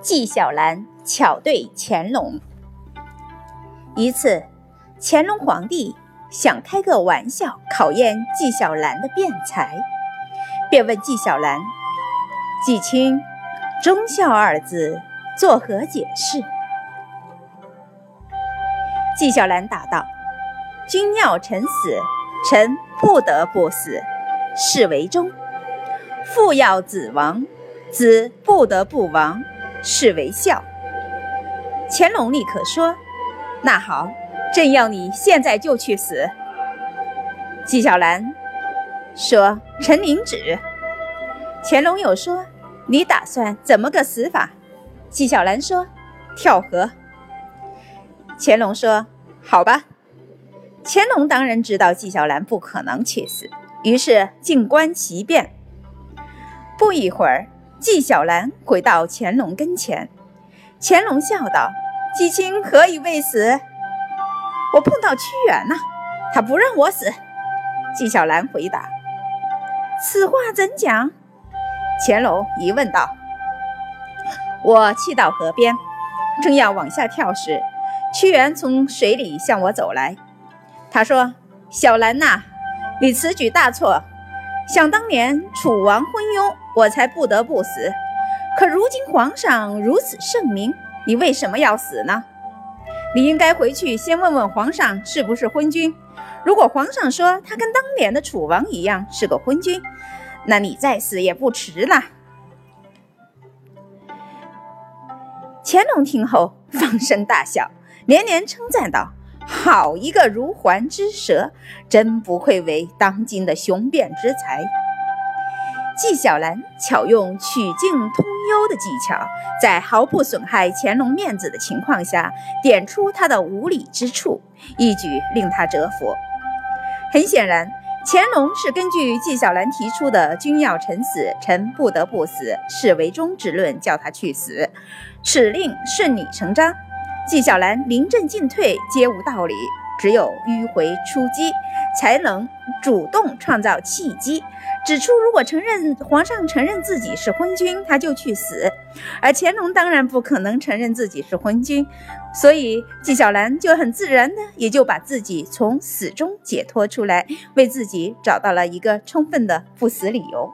纪晓岚巧对乾隆。一次，乾隆皇帝想开个玩笑考验纪晓岚的辩才，便问纪晓岚：“纪卿，忠孝二字作何解释？”纪晓岚答道：“君要臣死，臣不得不死，是为忠；父要子亡，子不得不亡。”是为孝。乾隆立刻说：“那好，朕要你现在就去死。”纪晓岚说：“臣领旨。”乾隆又说：“你打算怎么个死法？”纪晓岚说：“跳河。”乾隆说：“好吧。”乾隆当然知道纪晓岚不可能去死，于是静观其变。不一会儿。纪晓岚回到乾隆跟前，乾隆笑道：“纪卿何以未死？我碰到屈原呐，他不让我死。”纪晓岚回答：“此话怎讲？”乾隆疑问道：“我去到河边，正要往下跳时，屈原从水里向我走来。他说：‘小兰呐，你此举大错。想当年楚王昏庸。’”我才不得不死，可如今皇上如此圣明，你为什么要死呢？你应该回去先问问皇上是不是昏君。如果皇上说他跟当年的楚王一样是个昏君，那你再死也不迟了。乾隆听后放声大笑，连连称赞道：“好一个如环之舌，真不愧为当今的雄辩之才。”纪晓岚巧用曲径通幽的技巧，在毫不损害乾隆面子的情况下，点出他的无理之处，一举令他折服。很显然，乾隆是根据纪晓岚提出的“君要臣死，臣不得不死，是为忠”之论，叫他去死。此令顺理成章，纪晓岚临阵进退皆无道理，只有迂回出击，才能主动创造契机。指出，如果承认皇上承认自己是昏君，他就去死；而乾隆当然不可能承认自己是昏君，所以纪晓岚就很自然的也就把自己从死中解脱出来，为自己找到了一个充分的不死理由。